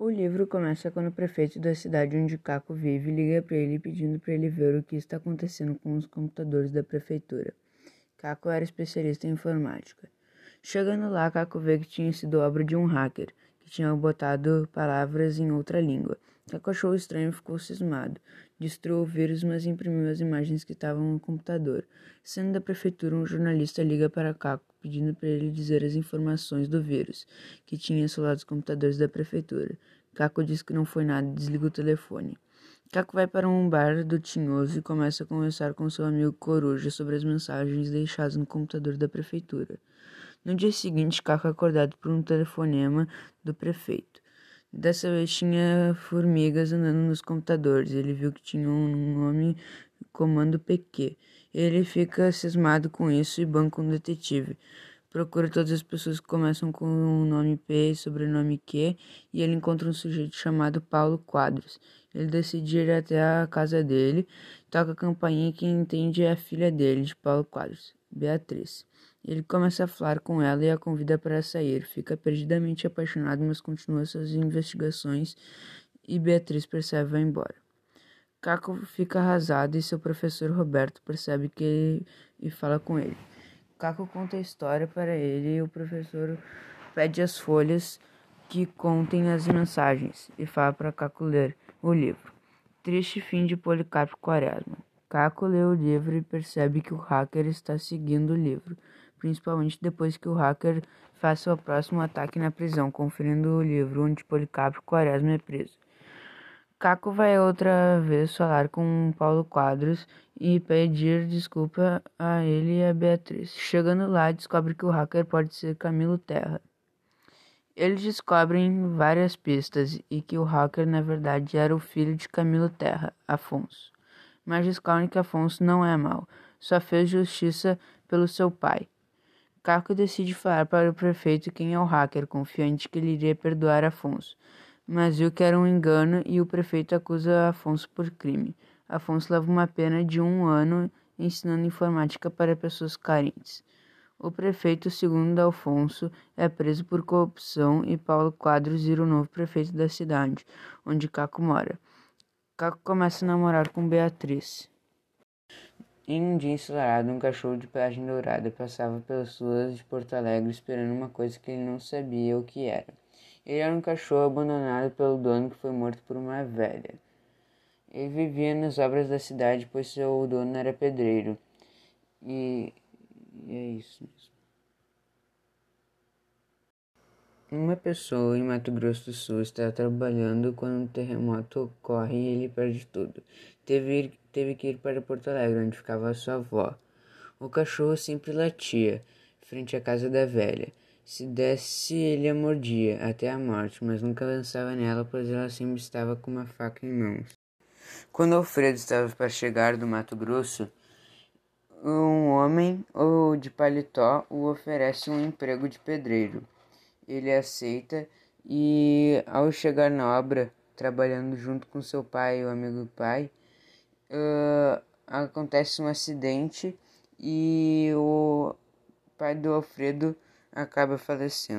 O livro começa quando o prefeito da cidade onde Caco vive liga para ele pedindo para ele ver o que está acontecendo com os computadores da prefeitura. Caco era especialista em informática. Chegando lá, Caco vê que tinha sido obra de um hacker, que tinha botado palavras em outra língua. Caco achou estranho e ficou cismado. Destruiu o vírus, mas imprimiu as imagens que estavam no computador. Sendo da prefeitura, um jornalista liga para Caco pedindo para ele dizer as informações do vírus que tinha assolado os computadores da prefeitura. Caco diz que não foi nada e desliga o telefone. Caco vai para um bar do Tinhoso e começa a conversar com seu amigo Coruja sobre as mensagens deixadas no computador da prefeitura. No dia seguinte, Caco é acordado por um telefonema do prefeito. Dessa vez tinha formigas andando nos computadores. Ele viu que tinha um nome comando PQ. Ele fica cismado com isso e banca um detetive. Procura todas as pessoas que começam com o nome P e sobrenome Q e ele encontra um sujeito chamado Paulo Quadros. Ele decide ir até a casa dele, toca a campainha e quem entende é a filha dele, de Paulo Quadros, Beatriz. Ele começa a falar com ela e a convida para sair. Fica perdidamente apaixonado, mas continua suas investigações e Beatriz percebe vai embora. Caco fica arrasado e seu professor Roberto percebe que ele e fala com ele. Caco conta a história para ele e o professor pede as folhas que contem as mensagens e fala para Caco ler o livro. Triste fim de Policarpo Quaresma. Caco lê o livro e percebe que o hacker está seguindo o livro, principalmente depois que o hacker faz seu próximo ataque na prisão, conferindo o livro onde Policarpo Quaresma é preso. Caco vai outra vez falar com Paulo Quadros e pedir desculpa a ele e a Beatriz. Chegando lá, descobre que o hacker pode ser Camilo Terra. Eles descobrem várias pistas e que o hacker na verdade era o filho de Camilo Terra, Afonso. Mas descobrem que Afonso não é mau, só fez justiça pelo seu pai. Caco decide falar para o prefeito quem é o hacker, confiante que ele iria perdoar Afonso mas viu que era um engano e o prefeito acusa Afonso por crime. Afonso leva uma pena de um ano ensinando informática para pessoas carentes. O prefeito, segundo Alfonso, é preso por corrupção e Paulo Quadros vira o novo prefeito da cidade, onde Caco mora. Caco começa a namorar com Beatriz. Em um dia ensolarado, um cachorro de pelagem dourada passava pelas ruas de Porto Alegre esperando uma coisa que ele não sabia o que era. Ele era um cachorro abandonado pelo dono que foi morto por uma velha. Ele vivia nas obras da cidade, pois seu dono era pedreiro. E, e é isso mesmo. Uma pessoa em Mato Grosso do Sul está trabalhando quando um terremoto ocorre e ele perde tudo. Teve, teve que ir para Porto Alegre, onde ficava sua avó. O cachorro sempre latia, frente à casa da velha. Se desse, ele a mordia até a morte, mas nunca lançava nela, pois ela sempre estava com uma faca em mãos. Quando Alfredo estava para chegar do Mato Grosso, um homem ou de paletó o oferece um emprego de pedreiro. Ele aceita e, ao chegar na obra, trabalhando junto com seu pai, o amigo do pai, uh, acontece um acidente e o pai do Alfredo acaba falecendo.